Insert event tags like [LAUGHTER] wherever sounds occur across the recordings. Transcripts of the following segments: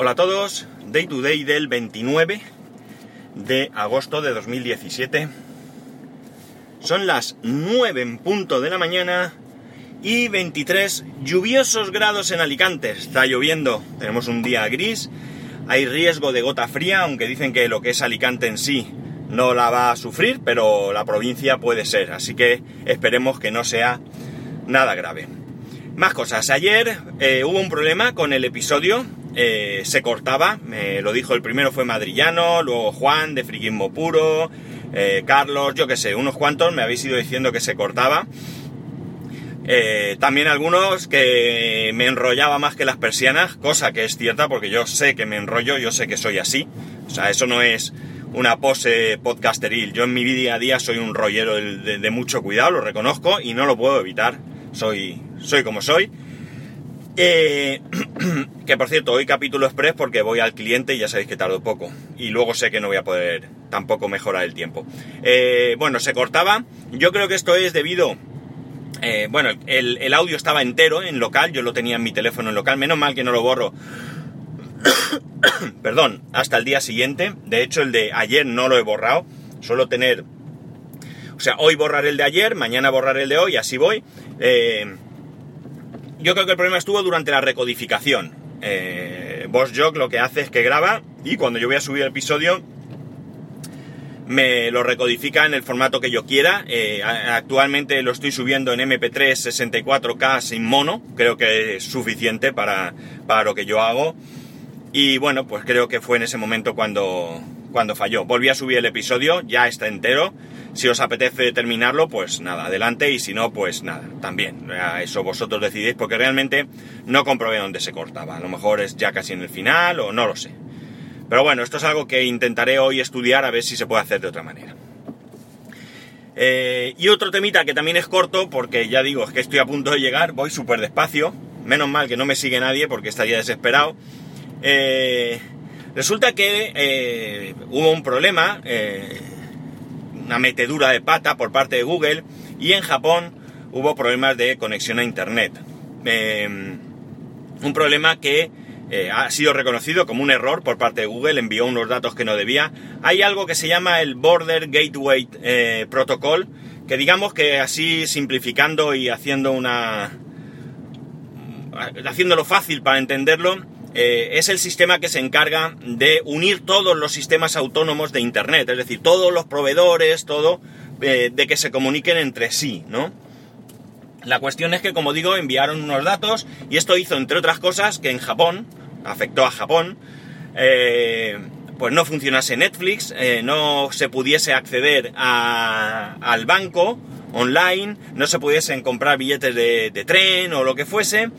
Hola a todos, Day to Day del 29 de agosto de 2017. Son las 9 en punto de la mañana y 23 lluviosos grados en Alicante. Está lloviendo, tenemos un día gris, hay riesgo de gota fría, aunque dicen que lo que es Alicante en sí no la va a sufrir, pero la provincia puede ser, así que esperemos que no sea nada grave. Más cosas, ayer eh, hubo un problema con el episodio, eh, se cortaba, me lo dijo el primero fue Madrillano, luego Juan de Friquismo Puro, eh, Carlos, yo que sé, unos cuantos me habéis ido diciendo que se cortaba. también algunos que me enrollaba más que las persianas, cosa que es cierta porque yo sé que me enrollo, yo sé que soy así. O sea, eso no es una pose podcasteril. Yo en mi día a día soy un rollero de, de mucho cuidado, lo reconozco y no lo puedo evitar. Soy, soy como soy. Eh, [CLEARS THROAT] [CLEARS THROAT] que por cierto, hoy capítulo express porque voy al cliente y ya sabéis que tardo poco. Y luego sé que no voy a poder tampoco mejorar el tiempo. Eh, bueno, se cortaba. Yo creo que esto es debido... Eh, bueno, el, el, audio estaba entero en local, yo lo tenía en mi teléfono en local, menos mal que no lo borro. [COUGHS] Perdón, hasta el día siguiente. De hecho, el de ayer no lo he borrado. Suelo tener... O sea, hoy borrar el de ayer, mañana borrar el de hoy, así voy. Eh, yo creo que el problema estuvo durante la recodificación. Eh, Jog lo que hace es que graba y cuando yo voy a subir el episodio me lo recodifica en el formato que yo quiera. Eh, actualmente lo estoy subiendo en MP3 64K sin mono, creo que es suficiente para, para lo que yo hago. Y bueno, pues creo que fue en ese momento cuando, cuando falló. Volví a subir el episodio, ya está entero. Si os apetece terminarlo, pues nada, adelante. Y si no, pues nada, también. Eso vosotros decidís, porque realmente no comprobé dónde se cortaba. A lo mejor es ya casi en el final o no lo sé. Pero bueno, esto es algo que intentaré hoy estudiar a ver si se puede hacer de otra manera. Eh, y otro temita que también es corto, porque ya digo, es que estoy a punto de llegar, voy súper despacio. Menos mal que no me sigue nadie porque estaría desesperado. Eh, Resulta que eh, hubo un problema, eh, una metedura de pata por parte de Google y en Japón hubo problemas de conexión a Internet. Em, un problema que eh, ha sido reconocido como un error por parte de Google, envió unos datos que no debía. Hay algo que se llama el Border Gateway Protocol, que digamos que así simplificando y haciendo una... haciéndolo fácil para entenderlo, eh, es el sistema que se encarga de unir todos los sistemas autónomos de Internet, es decir, todos los proveedores, todo, eh, de que se comuniquen entre sí, ¿no? La cuestión es que, como digo, enviaron unos datos y esto hizo, entre otras cosas, que en Japón, afectó a Japón, eh, pues no funcionase Netflix, no se pudiese acceder al banco online, no se pudiesen comprar billetes de tren o lo que fuese,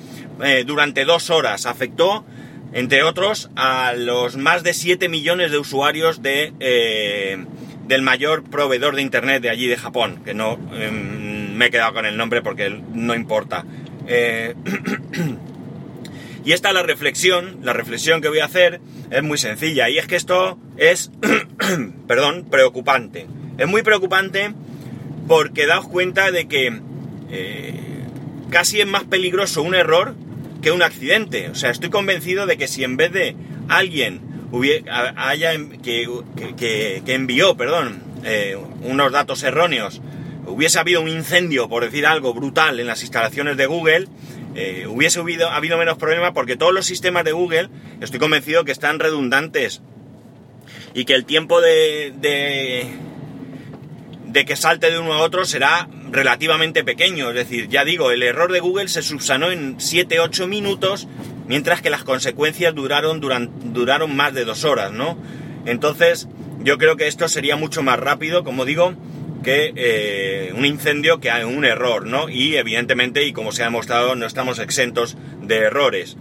durante dos horas afectó entre otros a los más de 7 millones de usuarios de, eh, del mayor proveedor de Internet de allí de Japón, que no em, me he quedado con el nombre porque no importa. Eh, [CLEARS THROAT] y esta la reflexión, la reflexión que voy a hacer es muy sencilla y es que esto es, [CLEARS THROAT] perdón, preocupante. Es muy preocupante porque daos cuenta de que eh, casi es más peligroso un error que un accidente. O sea, estoy convencido de que si en vez de alguien haya, que, envió, perdón, eh, unos datos erróneos, hubiese habido un incendio, por decir algo brutal, en las instalaciones de Google, eh, hubiese habido, habido menos problema porque todos los sistemas de Google, estoy convencido que están redundantes y que el tiempo de, de, de que salte de uno a otro será relativamente pequeño. Es decir, ya digo, el error de Google se subsanó en 7-8 minutos, mientras que las consecuencias duraron, duraron más de dos horas, ¿no? Entonces, yo creo que esto sería mucho más rápido, como digo, que eh, un incendio que un error, ¿no? Y evidentemente, y como se ha demostrado, no estamos exentos de errores.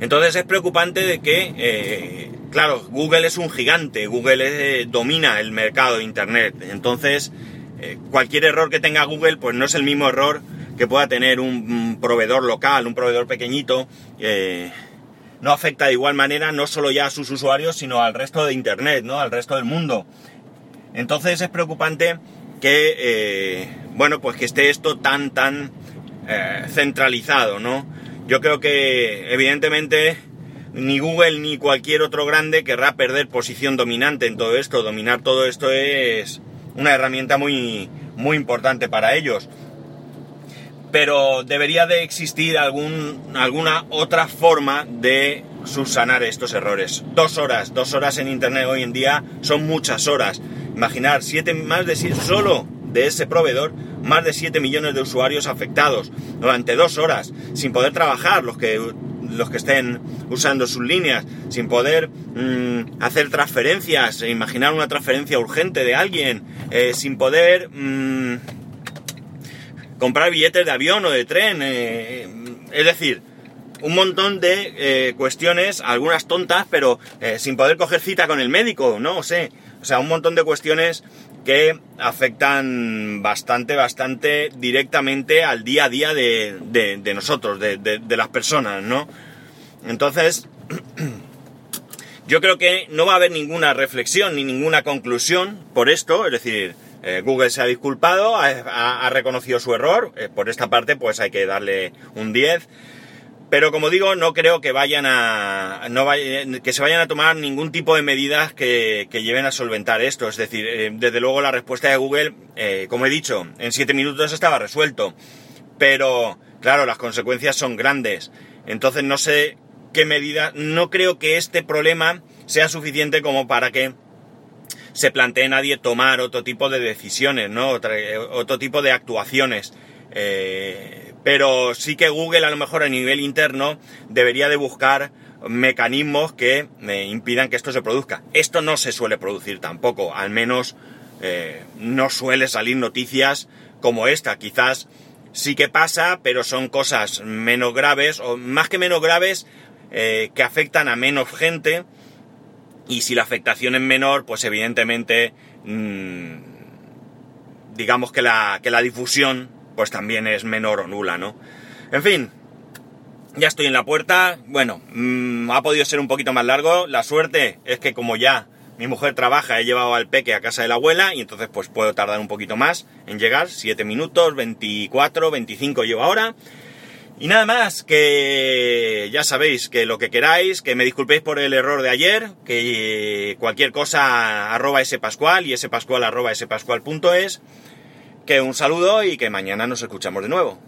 Entonces es preocupante de que, eh, claro, Google es un gigante, Google eh, domina el mercado de Internet. Entonces, eh, cualquier error que tenga Google, pues no es el mismo error que pueda tener un, proveedor local, un proveedor pequeñito. no afecta de igual manera no solo ya a sus usuarios, sino al resto de Internet, ¿no? Al resto del mundo. Entonces es preocupante que, eh, bueno, pues que esté esto tan, tan eh, centralizado, ¿no? Yo creo que, evidentemente, ni Google ni cualquier otro grande querrá perder posición dominante en todo esto. Dominar todo esto es una herramienta muy, muy importante para ellos. Pero debería de existir algún, alguna otra forma de subsanar estos errores. Dos horas, dos horas en Internet hoy en día son muchas horas. Imaginar, siete, más de siete, solo de ese proveedor, más de 7 millones de usuarios afectados durante dos horas, sin poder trabajar los que, los que estén usando sus líneas, sin poder mm, hacer transferencias, imaginar una transferencia urgente de alguien, eh, sin poder mm, comprar billetes de avión o de tren, eh, es decir, un montón de eh, cuestiones, algunas tontas, pero sin poder coger cita con el médico, no sé. O sea, un montón de cuestiones que afectan bastante, bastante directamente al día a día de, nosotros, de, las personas, ¿no? Entonces, [CLEARS THROAT] yo creo que no va a haber ninguna reflexión ni ninguna conclusión por esto, es decir, eh, Google se ha disculpado, ha, reconocido su error, eh, por esta parte pues hay que darle un 10. Pero como digo, no creo que vayan a. Que se vayan a tomar ningún tipo de medidas que, lleven a solventar esto. Es decir, eh, desde luego la respuesta de Google, eh, como he dicho, en 7 minutos estaba resuelto. Pero, claro, las consecuencias son grandes. Entonces no sé qué medida. No creo que este problema sea suficiente como para que se plantee nadie tomar otro tipo de decisiones, ¿no? otro tipo de actuaciones. Eh, pero sí que Google a lo mejor a nivel interno debería de buscar mecanismos que me impidan que esto se produzca. Esto no se suele producir tampoco, al menos eh, no suele salir noticias como esta. Quizás sí que pasa, pero son cosas menos graves, o más que menos graves, eh, que afectan a menos gente. Y si la afectación es menor, pues evidentemente, mm, digamos que la, que la difusión pues también es menor o nula, ¿no? En fin, ya estoy en la puerta. Bueno, mm, ha podido ser un poquito más largo. La suerte es que como ya mi mujer trabaja, he llevado al peque a casa de la abuela y entonces pues puedo tardar un poquito más en llegar. 7 minutos, 24, 25 llevo ahora. Y nada más, que ya sabéis que lo que queráis, que me disculpéis por el error de ayer, que cualquier cosa arroba pascual y spascual arroba spascual.es que un saludo y que mañana nos escuchamos de nuevo.